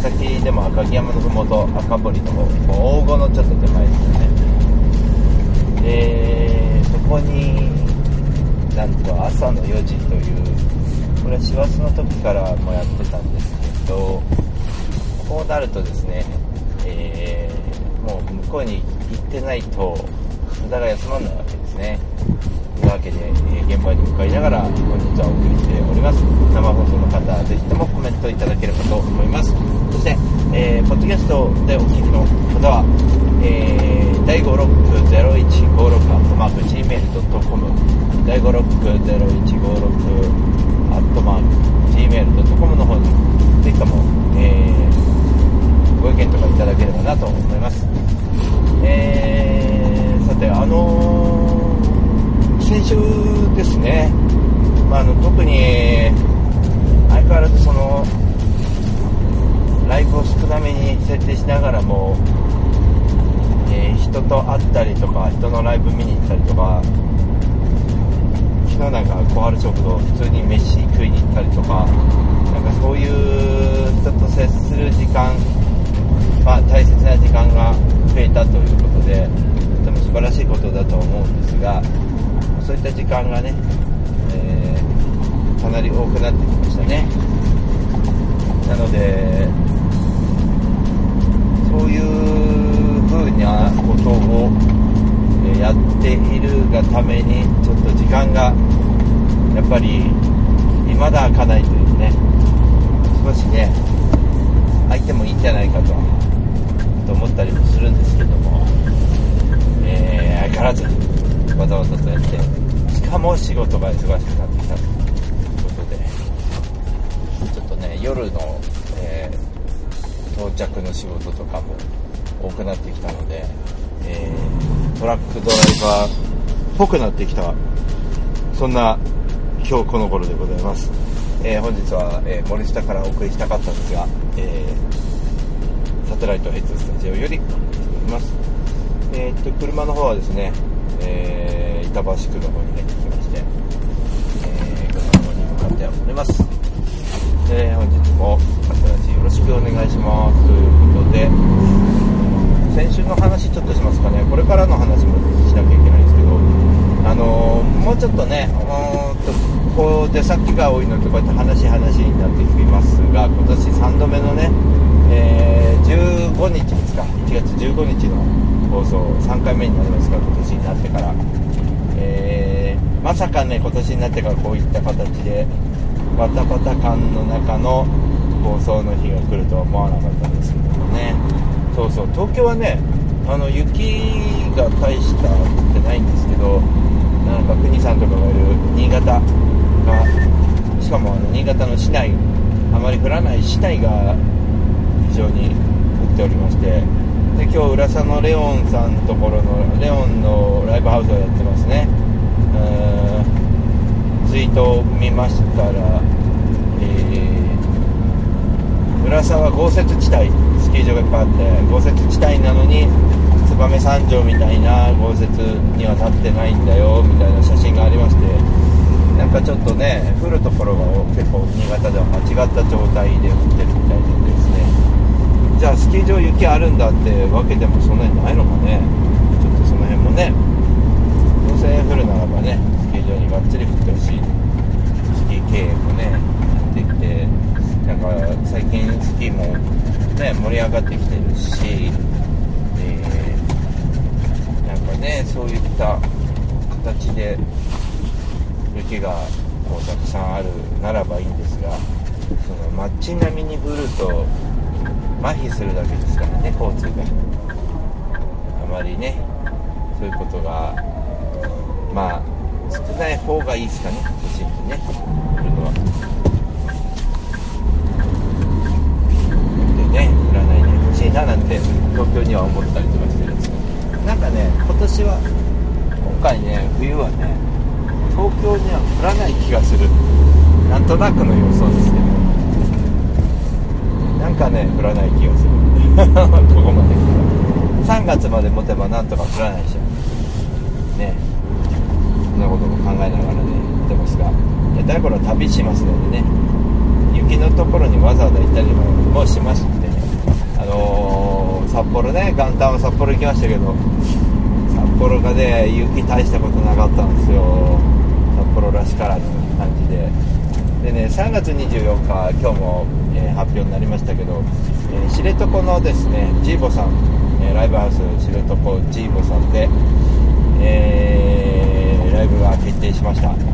伊勢崎でも赤城山のふもと赤堀の方もう大郷のちょっと手前ですよね。でそこになんと朝の4時というこれは師走の時からもやってたんですけどこうなるとですね、えーもう向こうに行ってないと無駄が休まらないわけですね。というわけで、えー現場に向かいながら本日はお送りしております。生放送の方ぜひともコメントいただければと思います。そして、えーポッドキャストでお聞きの方は、えー、第560156アットマーク Gmail.com 第560156アットマーク Gmail.com の方にぜひとも、えーご意見とかいただければなと思います。えーさてあのー先週ですね、まあ、あの特に相変わらずそのライブを少なめに設定しながらも、えー人と会ったりとか人のライブ見に行ったりとか昨日なんか小春食堂普通に飯食いに行ったりとかなんかそういう人と接する時間まあ、大切な時間が増えたということでとても素晴らしいことだと思うんですがそういった時間がね、えーかなり多くなってきましたね。なのでそういう風なことをやっているがためにちょっと時間がやっぱり未だ開かないというね少しね空いてもいいんじゃないかとと思ったりもするんですけども、えー相変わらずわざわざとやってかも仕事が忙しくなってきたということでちょっとね夜の、えー到着の仕事とかも多くなってきたので、えートラックドライバーっぽくなってきたそんな今日この頃でございます、えー本日は、えー森下からお送りしたかったんですが、えーサテライトヘッドスタジオよりお送りしております。えーっと車の方はですね、えー板橋区の方に入方に向かっております。えー本日もサテラジよろしくお願いします。ということで先週の話ちょっとしますかね。これからの話もしなきゃいけないんですけどあのーもうちょっとねうんとこう出先が多いのでこうやって話話になってきますが今年3度目のね、えー15日ですか。1月15日の放送3回目になりますが今年になってから、えーまさかね今年になってからこういった形でバタバタ感の中の放送の日が来るとは思わなかったんですけどもね。そうそう。東京はねあの雪が大した降ってないんですけどなんか国さんとかがいる新潟がしかもあの新潟の市内あまり降らない市内が非常に降っておりましてで今日浦佐のレオンさんのところのレオンのライブハウスをやってますね。うーツイートを見ましたら、えー浦佐は豪雪地帯スキー場がいっぱいあって豪雪地帯なのに燕三条みたいな豪雪にはなってないんだよみたいな写真がありましてなんかちょっとね降るところが結構新潟では間違った状態で降ってるみたいでですね。じゃあスキー場雪あるんだってわけでもそんなにないのかね。ちょっとその辺もねどうせ降るならばねスキー場にがっつり降ってほしい。スキー経営もねできてなんか最近スキーもね盛り上がってきてるし、えーなんかねそういった形で雪がこうたくさんあるならばいいんですがその街並みに降ると麻痺するだけですからね交通が。あまりねそういうことがまあ少ない方がいいですかね都心にね。降るのは。でね降らないでほしいななんて東京には思ったりとかしてるんですけど。なんかね今年は今回ね冬はね東京には降らない気がする。なんとなくの予想ですけど。なんかね降らない気がする。ここまで来たら。3月まで持てばなんとか降らないでしょね。んなことも考えながらね見てますがだから旅しますのでね雪のところにわざわざ行ったりもしましてねあのー札幌ね元旦は札幌行きましたけど札幌がね雪大したことなかったんですよ。札幌らしからぬ感じで。でね3月24日今日も、えー発表になりましたけど、えー知床のですねジーボさん、えライブハウス知床ジーボさんで、えーライブが決定しました。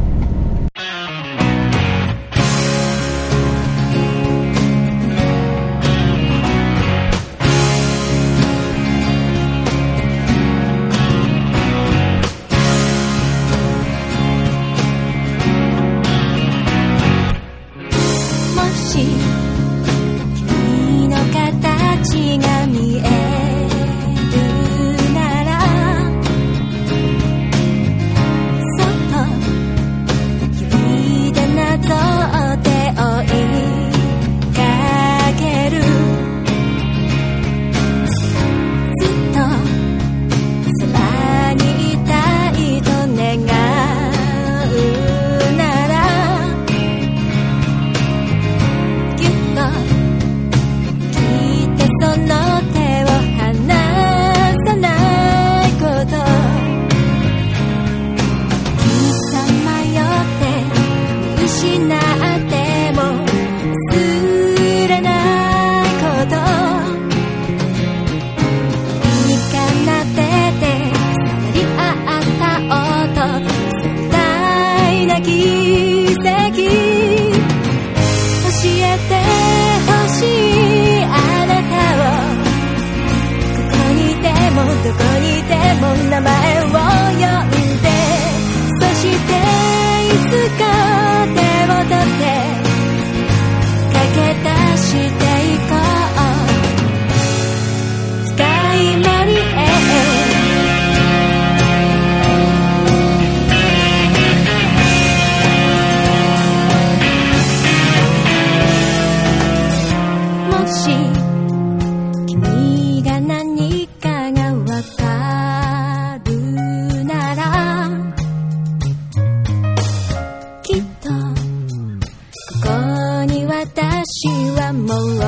は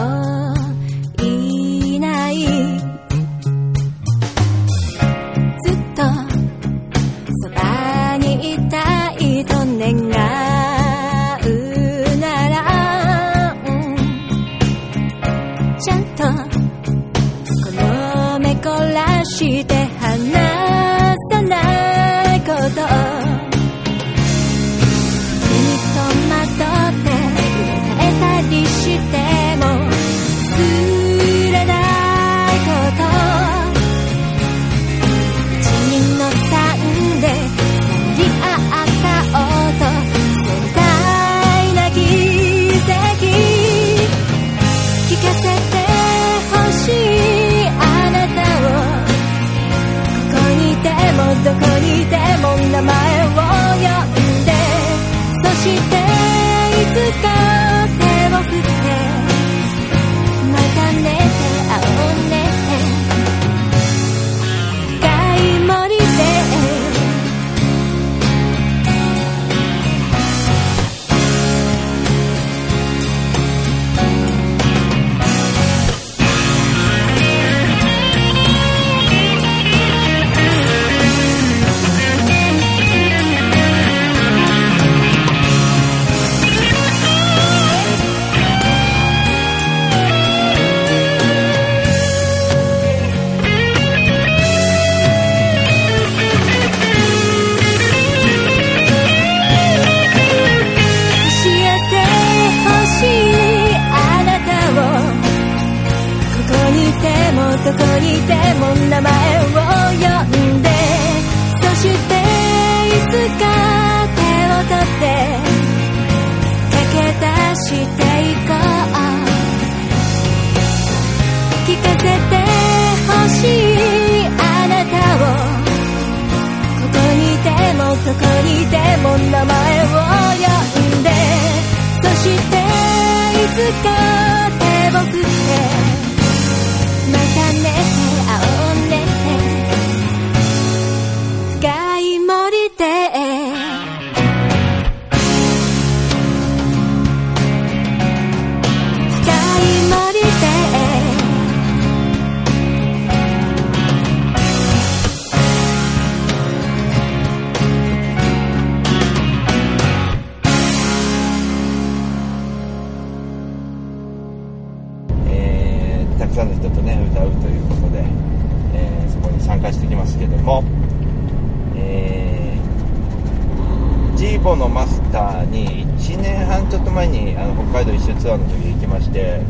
にあの北海道一周ツアーの時行きましてで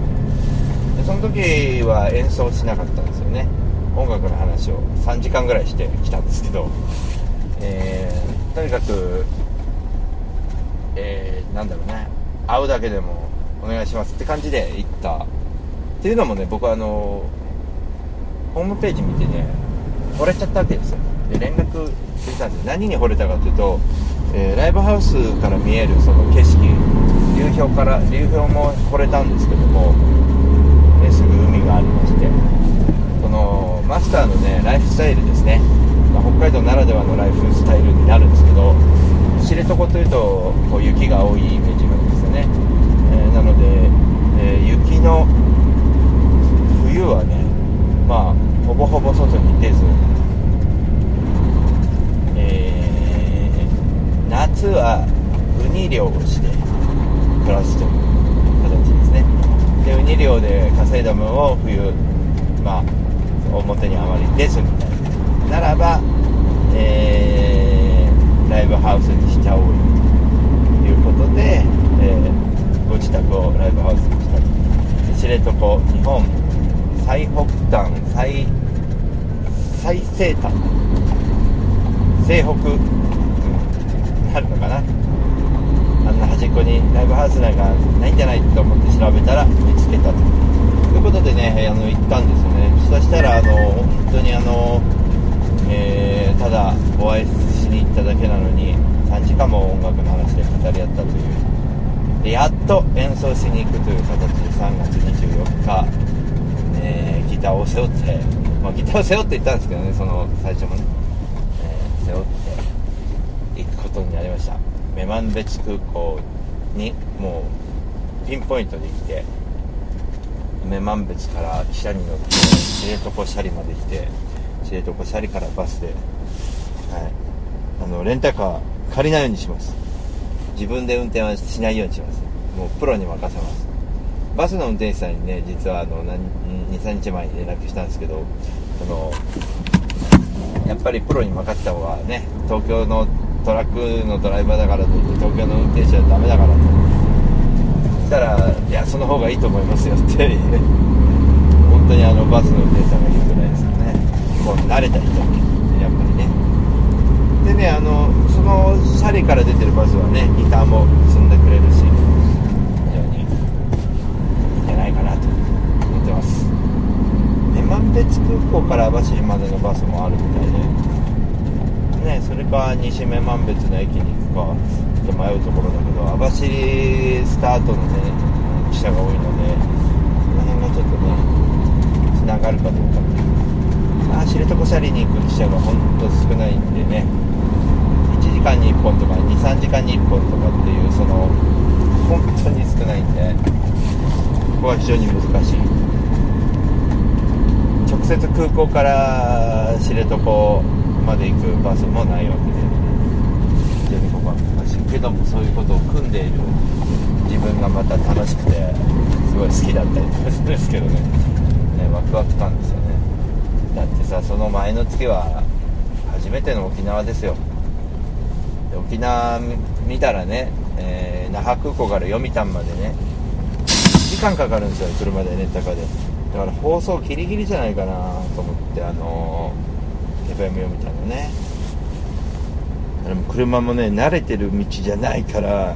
その時は演奏しなかったんですよね。音楽の話を3時間ぐらいしてきたんですけど、えーとにかく、えーなんだろうね会うだけでもお願いしますって感じで行ったっていうのもね僕あのホームページ見てね惚れちゃったわけですよ。で連絡してたんで何に惚れたかというと、えーライブハウスから見えるその景色流氷から流氷も惚れたんですけども、えーすぐ海がありましてこのマスターのねライフスタイルですね、まあ北海道ならではのライフスタイルになるんですけど知床というとこう雪が多いイメージがあるんですよね、えーなので、えー雪の冬はねまあほぼほぼ外に出ず、えー夏はウニ漁をして暮らすという形ですね。でウニ漁で稼いだ分を冬まあ表にあまり出ずみたいな。ならば、えーライブハウスにしちゃおうよということで、えーご自宅をライブハウスにしたと知床日本最北端最最西端西北、うん、なるのかな。んな端っこにライブハウスなんかないんじゃないと思って調べたら見つけたということでねあの行ったんですよね。そしたらあの本当にあの、えーただお会いしに行っただけなのに3時間も音楽の話で語り合ったという。でやっと演奏しに行くという形で3月24日、えーギターを背負って、まあ、ギターを背負って行ったんですけどねその最初もね、えー背負って行くことになりました。女満別空港にもうピンポイントで来て女満別から汽車に乗って知床斜里まで来て知床斜里からバスで、はい、あのレンタカー借りないようにします。自分で運転はしないようにします。もうプロに任せます。バスの運転手さんにね実はあの23日前に連絡したんですけどそのやっぱりプロに任せた方がね東京のトラックのドライバーだからといって東京の運転手はダメだからと。したら「いやその方がいいと思いますよ」って本当にあのバスの運転手さんが言うぐらいですよね。もう慣れた人やっぱりね。でねあのそのシャリから出てるバスはねギターも積んでくれるし非常にいいんじゃないかなと思ってます。女満別空港から網走までのバスもあるみたいで。ねそれか西女満別の駅に行くかちょっと迷うところだけど網走スタートのね汽車が多いのでその辺がちょっとねつながるかどうか。っていうまあ知床シャリに行く汽車がほんと少ないんでね1時間に1本とか23時間に1本とかっていうその本当に少ないんでここは非常に難しい。直接空港から知床まで行くバスもないわけで。非常にここは難しいけどもそういうことを組んでいる自分がまた楽しくてすごい好きだったりとかするんですけどね。ねワクワク感ですよね。だってさその前の月は初めての沖縄ですよ。で沖縄見たらね、えー那覇空港から読谷までね時間かかるんですよ車でレンタカーで。だから放送ギリギリじゃないかなと思ってあの FM を見たのねでも車もね慣れてる道じゃないから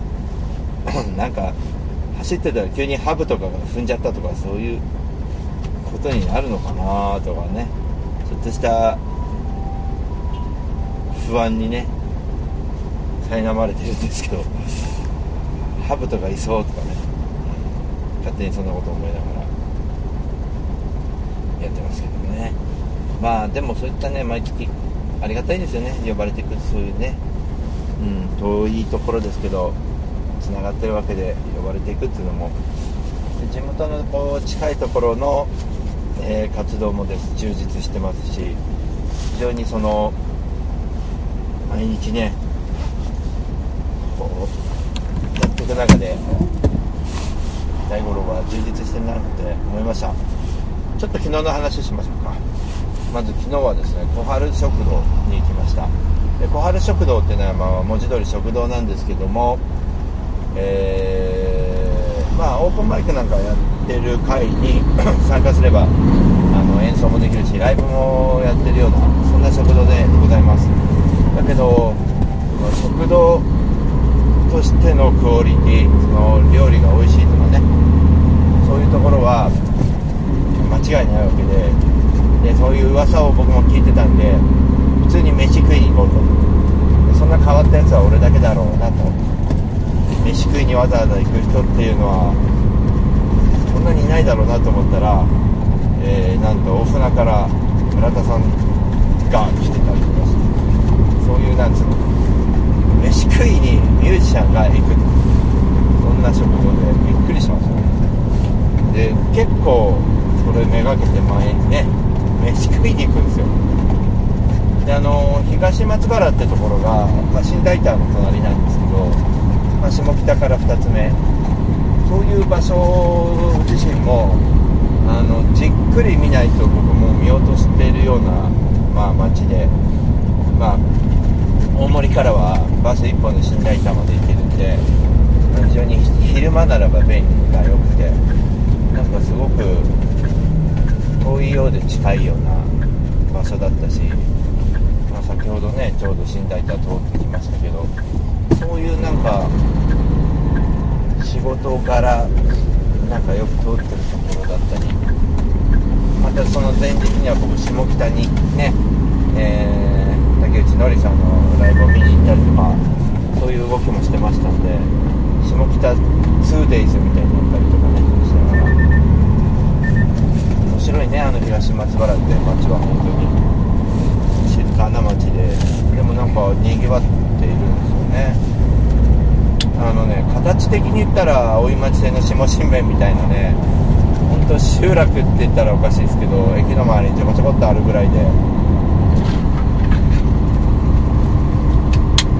なんか走ってたら急にハブとかが踏んじゃったとかそういうことになるのかなとかねちょっとした不安にね苛まれてるんですけどハブとかいそうとかね勝手にそんなこと思いながらやってますけどねまあでもそういったね毎月ありがたいですよね呼ばれてくるそういうね。うん遠いところですけどつながってるわけで呼ばれていくっていうのも。地元のこう近いところの、えー活動もです。充実してますし非常にその毎日ねこうやっていく中で大五郎は充実してるなって思いました。ちょっと昨日の話しましょうか。まず昨日はですね小春食堂に行きました。で小春食堂っていうのは、まあ、文字通り食堂なんですけどもえーまあオープンマイクなんかやってる会に 参加すればあの演奏もできるしライブもやってるようなそんな食堂でございます。だけどその食堂としてのクオリティその料理が美味しいとかねそういうところは間違いないわけででそういう噂を僕も聞いてたんで普通に飯食いに行こうと。そんな変わったやつは俺だけだろうなと。飯食いにわざわざ行く人っていうのはそんなにいないだろうなと思ったら、えーなんと大船から村田さんが来てたりとかそういうなんつうの飯食いにミュージシャンが行く。そんな食堂でびっくりしました。ねで結構それめがけて前にね飯食いに行くんですよ。であの東松原ってところが、まあ、新大田の隣なんですけど、まあ、下北から2つ目。そういう場所自身もあのじっくり見ないと僕も見落としているような、まあ、街で、まあ、大森からはバス1本で新大田まで行けるんで非常に昼間ならば便利が良くてなんかすごく遠いようで近いような場所だったし、まあ、先ほどねちょうど新大田通ってきましたけどそういうなんか仕事柄なんかよく通ってるところだったりまたその前日には僕下北にね、えー竹内のりさんのライブを見に行ったりとかそういう動きもしてましたんで下北 2days みたいになったりとか白いねあの東松原って街は本当に静かな街で。でもなんかにぎわっているんですよね。あのね形的に言ったら大井町線の下新面みたいなね本当集落って言ったらおかしいですけど駅の周りにちょこちょこっとあるぐらいで。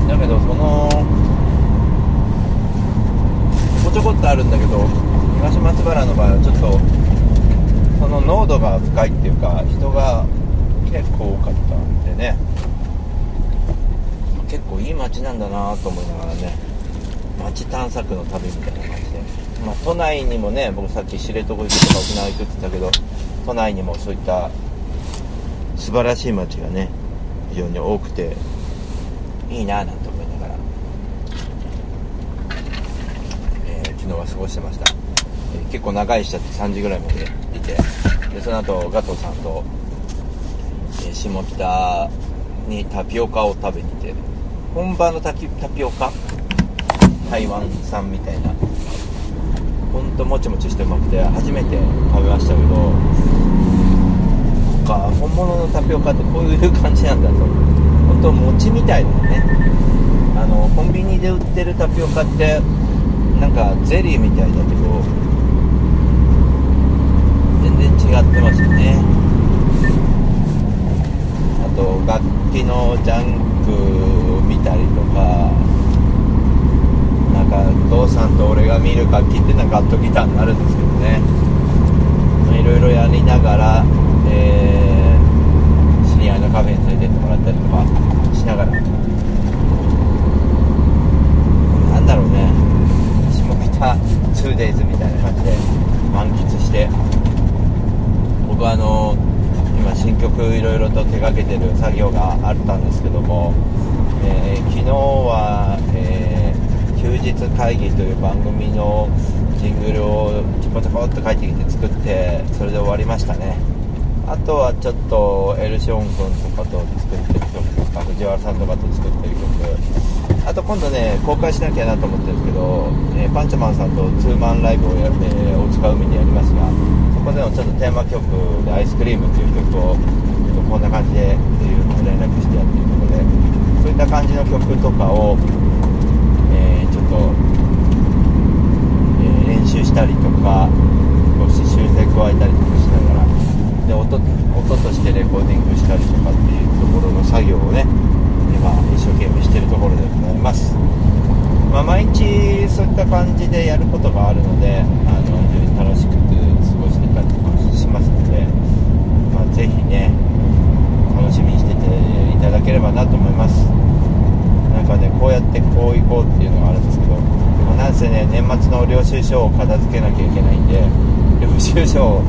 だけどそのちょこちょこっとあるんだけど東松原の場合はちょっとの濃度が深いっていうか人が結構多かったんでね。結構いい街なんだなと思いながらね街探索の旅みたいな感じで、まあ、都内にもね僕さっき知床行くとか沖縄行くって言ったけど都内にもそういった素晴らしい街がね非常に多くていいなぁなんて思いながら、えー昨日は過ごしてました、結構長いしちゃって3時ぐらいまでいてでその後ガトーさんと、え下北にタピオカを食べに行って本場のタピオカ？台湾産みたいな。ほんともちもちしてうまくて初めて食べましたけどか本物のタピオカってこういう感じなんだと。本当餅みたいだよね。あのコンビニで売ってるタピオカってなんかゼリーみたいだけどってましたね。あと楽器のジャンク見たりとかなんか父さんと俺が見る楽器ってなんかガットギターになるんですけどね。いろいろやりながら、えー知り合いのカフェに連れてってもらったりとかしながら。なんだろうね。下北 2days みたいな感じで満喫して。あの今新曲いろいろと手がけてる作業があったんですけども、えー昨日は、えー休日会議という番組のジングルをちょこちょこっと書いてきて作ってそれで終わりましたね。あとはちょっとエルシオン君とかと作ってる曲とか藤原さんとかと作ってる曲。あと今度ね公開しなきゃなと思ってるんですけど、えーパンチャマンさんとツーマンライブをやって大塚海でやりますがそこでのちょっとテーマ曲で「アイスクリーム」っていう曲をちょっとこんな感じでっていうのを連絡してやってるとこでそういった感じの曲とかを、えーちょっと、えー練習したりとか少し修正加えたりとかしながらで音音としてレコーディングしたりとかっていうところの作業をね今一生懸命してるところでございます、まあ、毎日そういった感じでやることがあるのであの非常に楽しく過ごしてたりとかしますので、まあ、ぜひね楽しみにしてていただければなと思います。なんかねこうやってこう行こうっていうのがあるんですけどでもなんせね年末の領収書を片付けなきゃいけないんで領収書を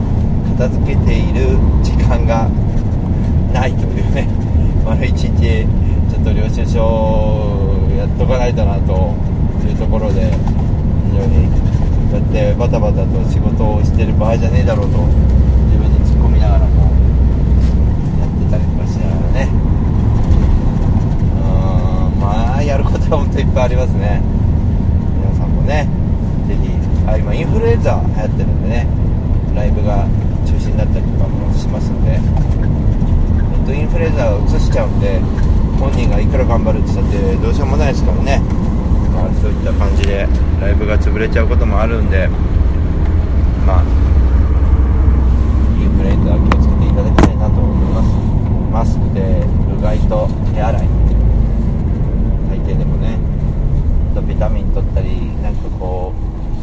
片付けている時間がないというね 丸一日ちょっと領収書やっとかないとなというところで非常にこうやってバタバタと仕事をしてる場合じゃねえだろうと自分に突っ込みながらもやってたりとかしながらねうーんまあやることは本当いっぱいありますね。皆さんもねぜひあ今インフルエンザ流行ってるんでねライブが中止になったりとかもしますんでえっとインフルエンザを移しちゃうんで本人がいくら頑張るって言ったってどうしようもないですからね、まあ、そういった感じでライブが潰れちゃうこともあるんでまあインフルエンザは気をつけていただきたいなと思います。マスクでうがいと手洗い最低でもねあとビタミン取ったりなんかこ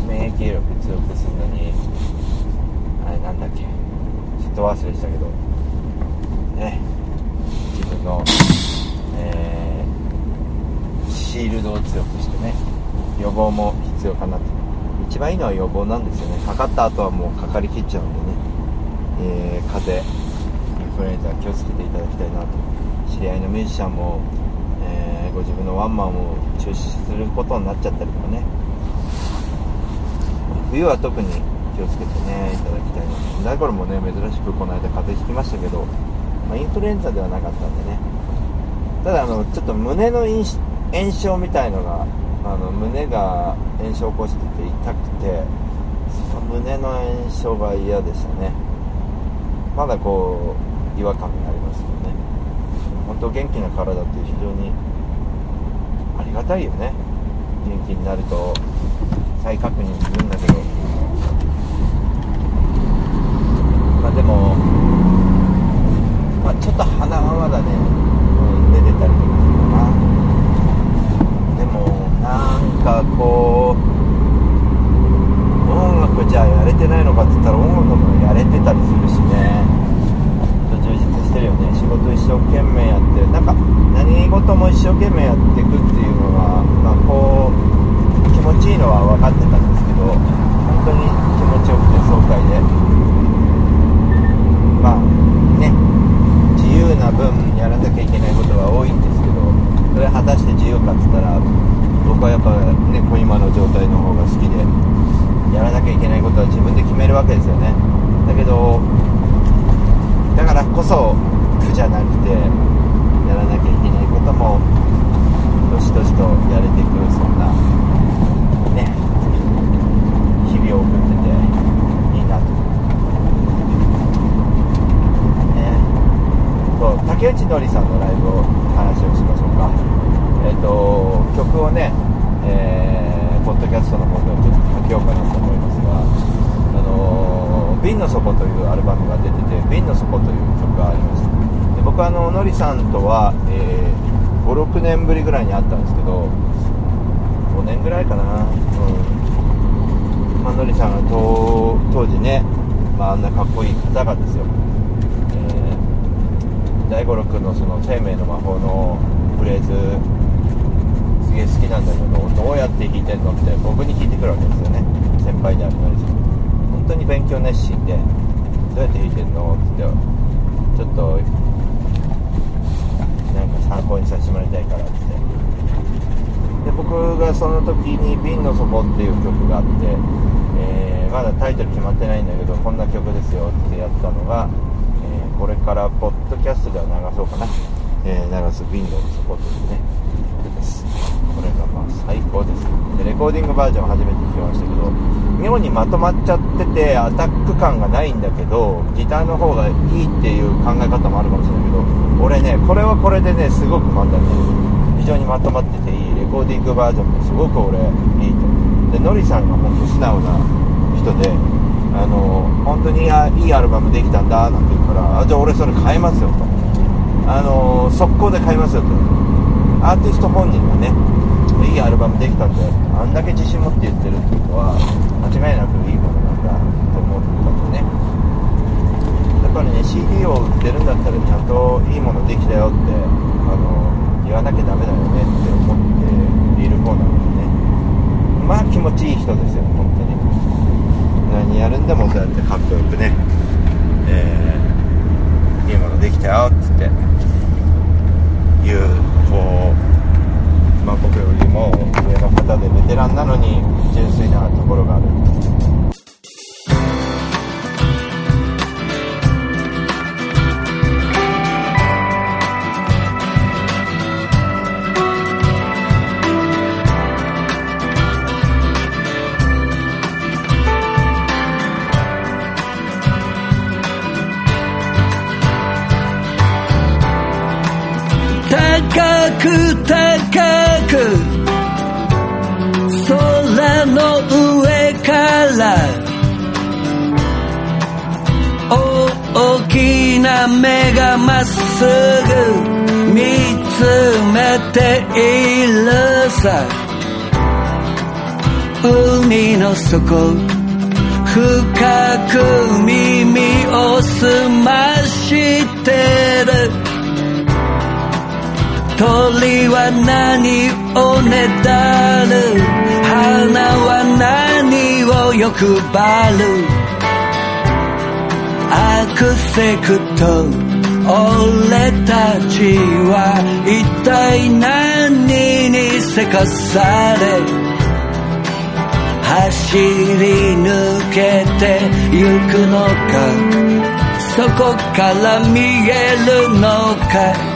う免疫力強くするのにあれなんだっけ。ちょっと忘れしたけど。ね。自分の、えーシールドを強くしてね。予防も必要かなと。一番いいのは予防なんですよね。かかった後はもうかかりきっちゃうんでね、えー風邪インフルエンザ気をつけていただきたいなと。知り合いのミュージシャンも、えーご自分のワンマンを中止することになっちゃったりとかね。冬は特に気をつけてねいただきたいな大頃もね珍しくこの間風邪ひきましたけど、まあ、インフルエンザではなかったんでね。ただあのちょっと胸の炎症みたいのがあの胸が炎症を起こしてて痛くてその胸の炎症が嫌でしたね。まだこう違和感がありますよね。本当元気な体って非常にりがたいよね。元気になると再確認するんだけど。まあでもまあちょっと鼻はまだね、うん、出てたりとかするかな。でもなんかこう音楽じゃあやれてないのかって言ったら音楽もやれてたりするしね。してるよね。仕事一生懸命やってなんか何事も一生懸命やっていくっていうのが、まあ、こう気持ちいいのは分かってたんですけど本当に気持ちよくて爽快で。まあね。自由な分やらなきゃいけないことは多いんですけどそれ果たして自由かっつったら僕はやっぱねこう今の状態の方が好きでやらなきゃいけないことは自分で決めるわけですよね。だけどだからこそ苦じゃなくてやらなきゃいけないこともどしどしとやれていくそんなね日々を送ってていいなと。ね。そう竹内のりさんのライブを話をしましょうか。えっ、と曲をねえーポッドキャストの方でちょっとかけようかなと思いますがあのー瓶の底というアルバムが出てて瓶の底という曲がありましたで僕はあののりさんとは、え56年ぶりぐらいに会ったんですけど5年ぐらいかな。うん。まあのりさんが当時ね、まあ、あんなかっこいい方がですよ、えー大五郎君のその生命の魔法のフレーズすげえ好きなんだけどどうやって弾いてんのって僕に聞いてくるわけですよね。先輩であるのりさん。当に勉強熱心でどうやって弾いてんの?」っつってちょっとなんか参考にさせてもらいたいからっつって。で僕がその時に「瓶の底」っていう曲があって、えーまだタイトル決まってないんだけどこんな曲ですよってやったのが、えーこれからポッドキャストでは流そうかな、えー流す「瓶の底」というね。最高です。でレコーディングバージョン初めて聞きましたけど妙にまとまっちゃっててアタック感がないんだけどギターの方がいいっていう考え方もあるかもしれないけど俺ねこれはこれでねすごくまたね。非常にまとまってていい。レコーディングバージョンもすごく俺いいとでノリさんが本当素直な人であの本当にいいアルバムできたんだなんて言うからあじゃあ俺それ買いますよと。あの速攻で買いますよと。アーティスト本人がねいいアルバムできたんであんだけ自信持って言ってるってことは間違いなくいいものなんだと思ったんでね。やっぱりね CD を売ってるんだったらちゃんといいものできたよってあの言わなきゃダメだよねってさ海の底深く耳を澄ましてる。鳥は何をねだる。花は何を欲張る。アクセクと俺たちは一体何せかされ走り抜けてゆくのかそこから見えるのか。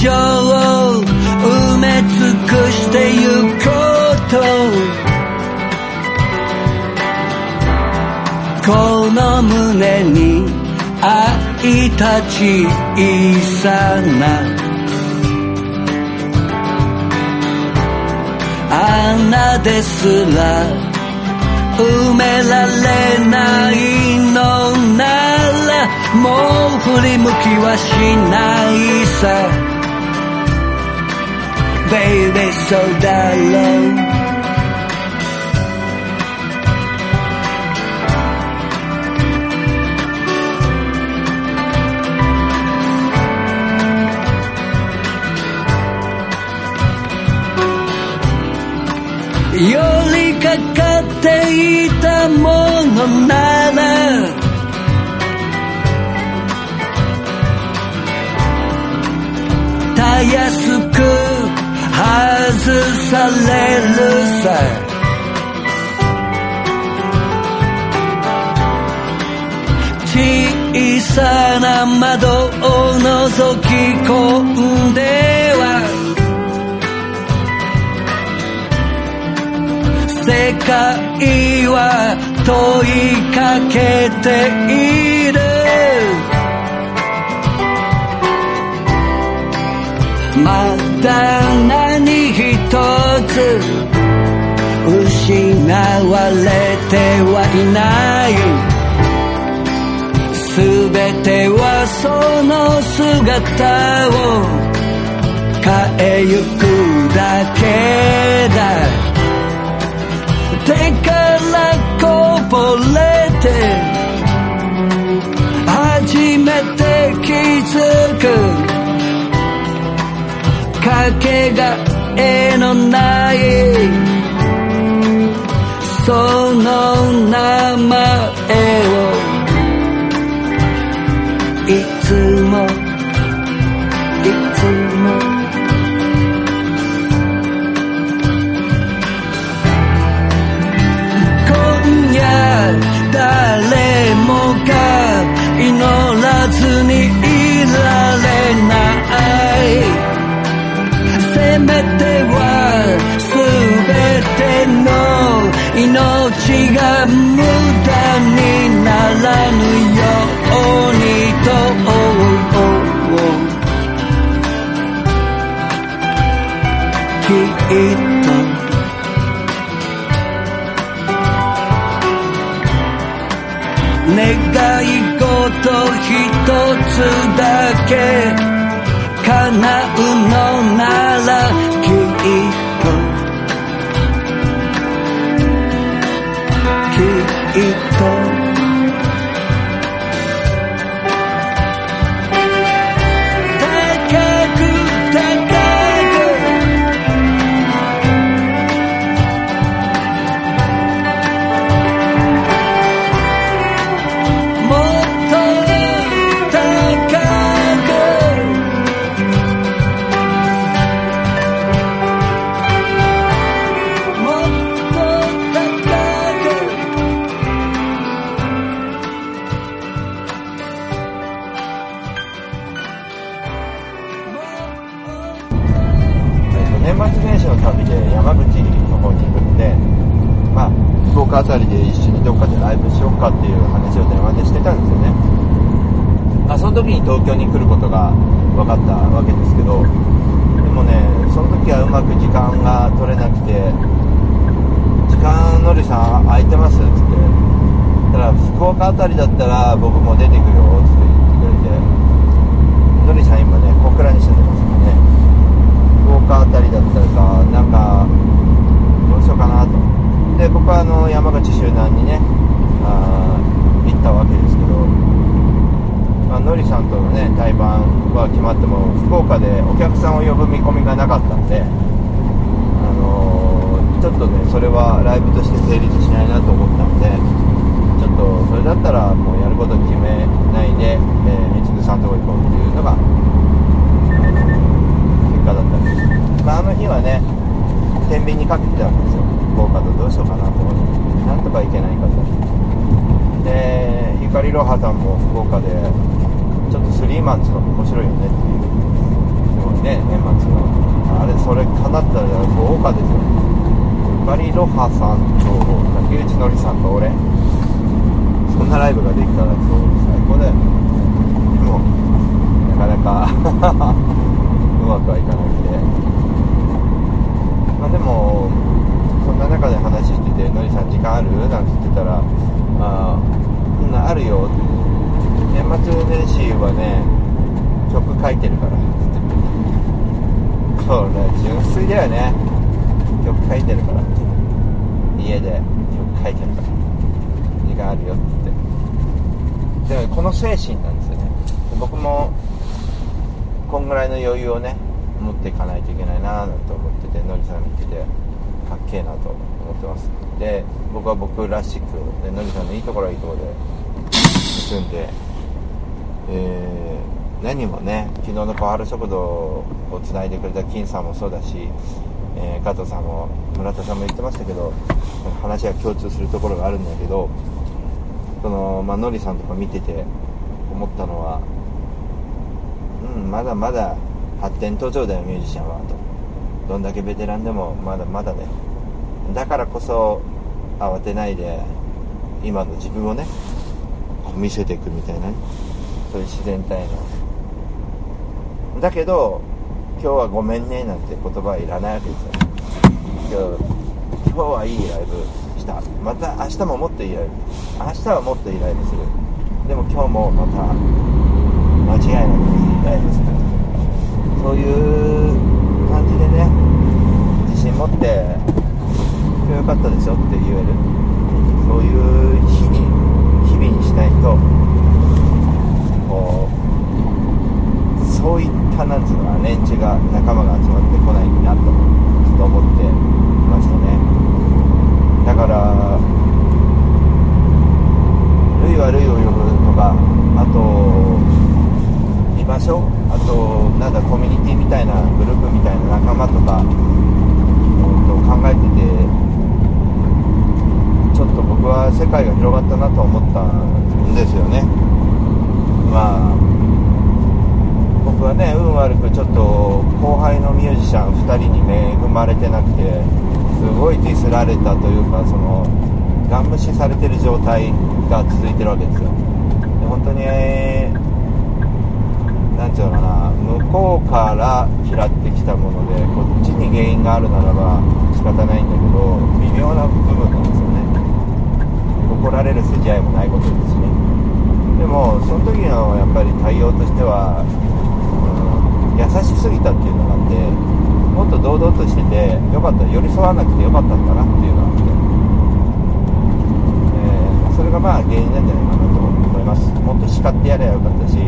の地上を埋め尽くしてゆこうと。この胸に愛いた小さな。穴ですら埋められないのならもう振り向きはしないさ。Baby そうだろう寄りかかっていたものならたやすく外されるさ小さな窓を覗き込んでは。世界は問いかけている。まだ何一つ失われてはいない。すべてはその姿を変えゆくだけだ。手からこぼれて初めて気づく。かけがえのない。その名前を。年末年始の旅で山口の方に行くので、まあ、福岡あたりで一緒にどっかでライブしようかっていう話を電話でしてたんですよね。まあ、その時に東京に来ることが分かったわけですけど、でもね、その時はうまく時間が取れなくて、時間のりさん空いてますっつって、たら福岡あたりだったら僕も出てくよっつって言ってくれて、のりさん今ね、小倉に住んでます。福岡あたりだったらさなんかどうしようかなと。で僕はあの山口周南にねあ行ったわけですけど、まあのりさんとのね対バンは決まっても福岡でお客さんを呼ぶ見込みがなかったんであのーちょっとねそれはライブとして成立しないなと思ったのでちょっとそれだったらもうやること決めないで、えー、三つさんとこ行こうっていうのが結果だったんです、まあ、あの日はね天秤にかけてたんですよ。福岡とどうしようかなと思って。なんとかいけないかと。でゆかりろはさんも福岡でちょっとスリーマンズの面白いよねっていう。すごいね年末の。あれそれかなったら豪華ですよ。ゆかりろはさんと竹内のりさんと俺。そんなライブができたらそう最高だよ。ねでもなかなか。はいかなくてまあでもそんな中で話してて「のりさん時間ある?」なんて言ってたら「あーうんあるよ」年末年始はね曲書いてるから。これ純粋だよね。曲書いてるから。家で曲書いてるから。時間あるよってって。でもこの精神なんですよね。僕もこんぐらいの余裕をね持っていかないといけないななんて思っててのりさん見ててかっけえなと思ってます。で僕は僕らしくでのりさんのいいところはいいところで結んで、えー何もね昨日の小春食堂をつないでくれた金さんもそうだし、えー加藤さんも村田さんも言ってましたけど話が共通するところがあるんだけどその、まあのりさんとか見てて思ったのはうんまだまだ発展途上だよミュージシャンはとどんだけベテランでもまだまだね。だからこそ慌てないで今の自分をね見せていくみたいなね。そういう自然体の。だけど今日はごめんねなんて言葉はいらないわけですよ。今日今日はいいライブした。また明日ももっとイライラ明日はもっとイライラする。でも今日もまた間違いなくイライラするそういう感じでね自信持って今日良かったでしょって言えるそういう日に日々にしないとこうそういったなんつうのかな連中が仲間が集まってこないなとちょっと思っていましたねだから類は類を呼ぶとかあと居場所あとなんだコミュニティみたいなグループみたいな仲間とか、うんと考えててちょっと僕は世界が広がったなと思ったんですよねまあ僕はね運悪くちょっと後輩のミュージシャン2人に恵まれてなくてすごいディスられたというかそのガン無視されてる状態が続いてるわけですよで本当になんていうのかな向こうから嫌ってきたものでこっちに原因があるならば仕方ないんだけど微妙な部分なんですよね怒られる筋合いもないことですしねでもその時のやっぱり対応としては、うん、優しすぎたっていうのがあってもっと堂々としててよかった寄り添わなくてよかったんだなっていうのがあって、えーそれがまあ原因なんじゃないかなと思いますもっと叱ってやればよかったしあ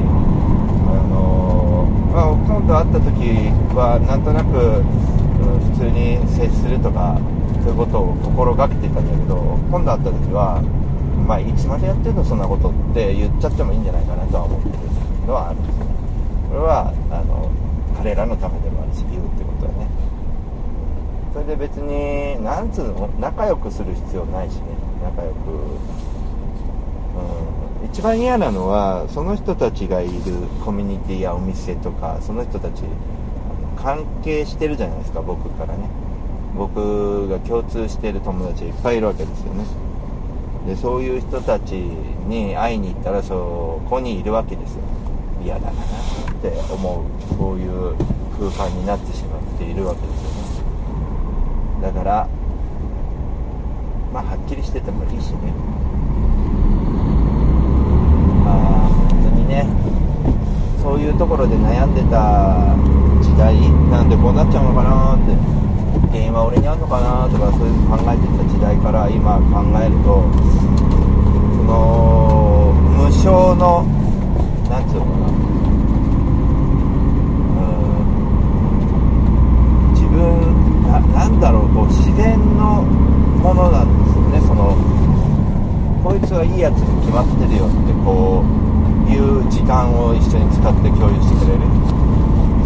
のーまあ、今度会った時はなんとなく、うん普通に接するとかそういうことを心がけていたんだけど今度会った時は、まあ、いつまでやってんのそんなことって言っちゃってもいいんじゃないかなとは思ってるのはあるんですねこれはあの彼らのためでもあるし言うってことはね。それで別になんつうの仲良くする必要ないしね。仲良く一番嫌なのはその人たちがいるコミュニティやお店とかその人たち関係してるじゃないですか僕からね。僕が共通してる友達がいっぱいいるわけですよね。でそういう人たちに会いに行ったらそこにいるわけですよ。嫌だなって思う。こういう空間になってしまっているわけですよね。だからまあはっきりしててもいいしねまあ本当にねそういうところで悩んでた時代なんでこうなっちゃうのかなって原因は俺にあるのかなとかそういう考えてた時代から今考えるとその無償のなんつうのかな。自分ななんだろうこう自然のものなんですよね。そのこいつはいいやつに決まってるよってこう間を一緒に使って共有してくれる。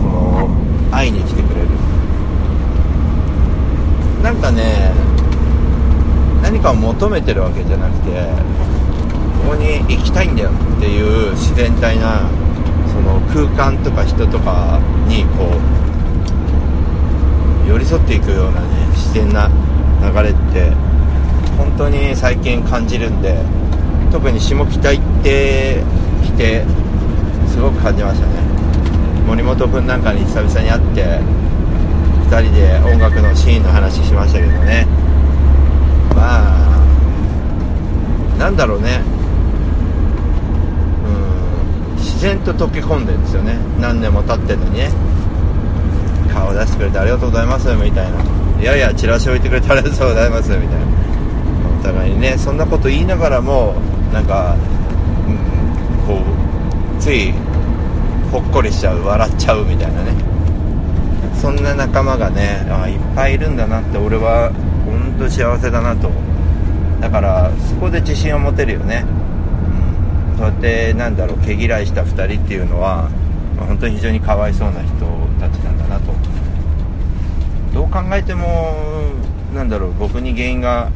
その会いに来てくれる。なんかね何かを求めてるわけじゃなくてここに行きたいんだよっていう自然体なその空間とか人とかにこう寄り添っていくようなね自然な流れって本当に最近感じるんで特に下北行ってきてすごく感じましたね。森本君なんかに久々に会って2人で音楽のシーンの話しましたけどね。まあなんだろうね。うん自然と溶け込んでるんですよね。何年も経ってんのにね。顔出してくれてありがとうございますみたいな。いやいやチラシ置いてくれてありがとうございますみたいな。お互いにねそんなこと言いながらもなんか、うん、こうついほっこりしちゃう笑っちゃうみたいなね。そんな仲間がねあいっぱいいるんだなって俺は本当幸せだなと。だからそこで自信を持てるよね、うん、そうやってなんだろう毛嫌いした2人っていうのは、まあ本当に非常にかわいそうな人たちなんだなと。どう考えてもなんだろう僕に原因が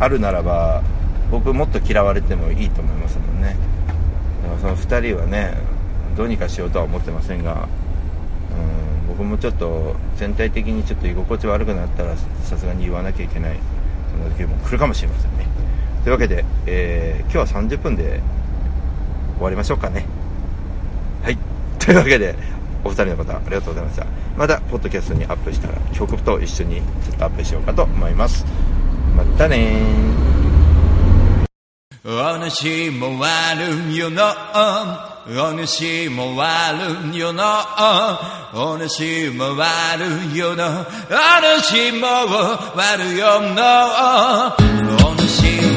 あるならば僕もっと嫌われてもいいと思いますもんね。だからその2人はねどうにかしようとは思ってませんが、うん、僕もちょっと全体的にちょっと居心地悪くなったらさすがに言わなきゃいけないそんな時も来るかもしれませんね。というわけで、えー、今日は30分で終わりましょうかね。はい。というわけでお二人の方ありがとうございました。またポッドキャストにアップしたら曲と一緒にちょっとアップしようかと思います。またねー。もよなお主も悪よの、お主も悪よの、お主も悪よの、お主も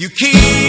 You keep